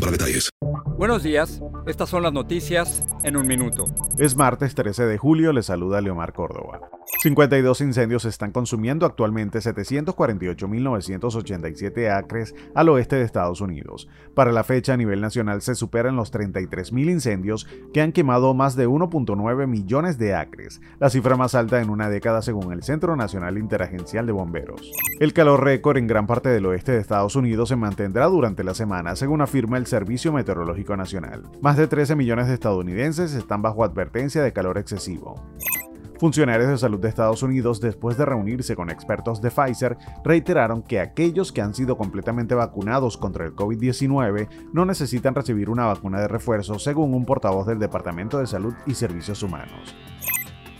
para detalles. Buenos días, estas son las noticias en un minuto. Es martes 13 de julio, le saluda Leomar Córdoba. 52 incendios están consumiendo actualmente 748.987 acres al oeste de Estados Unidos. Para la fecha, a nivel nacional se superan los 33.000 incendios que han quemado más de 1.9 millones de acres, la cifra más alta en una década según el Centro Nacional Interagencial de Bomberos. El calor récord en gran parte del oeste de Estados Unidos se mantendrá durante la semana, según afirma el Servicio Meteorológico Nacional. Más de 13 millones de estadounidenses están bajo advertencia de calor excesivo. Funcionarios de salud de Estados Unidos, después de reunirse con expertos de Pfizer, reiteraron que aquellos que han sido completamente vacunados contra el COVID-19 no necesitan recibir una vacuna de refuerzo, según un portavoz del Departamento de Salud y Servicios Humanos.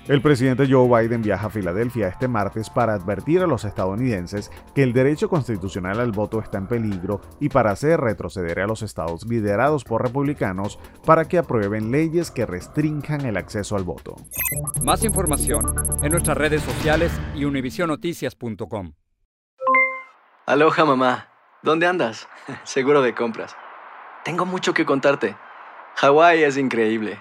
El presidente Joe Biden viaja a Filadelfia este martes para advertir a los estadounidenses que el derecho constitucional al voto está en peligro y para hacer retroceder a los estados liderados por republicanos para que aprueben leyes que restrinjan el acceso al voto. Más información en nuestras redes sociales y univisionoticias.com. Aloha mamá, ¿dónde andas? Seguro de compras. Tengo mucho que contarte. Hawái es increíble.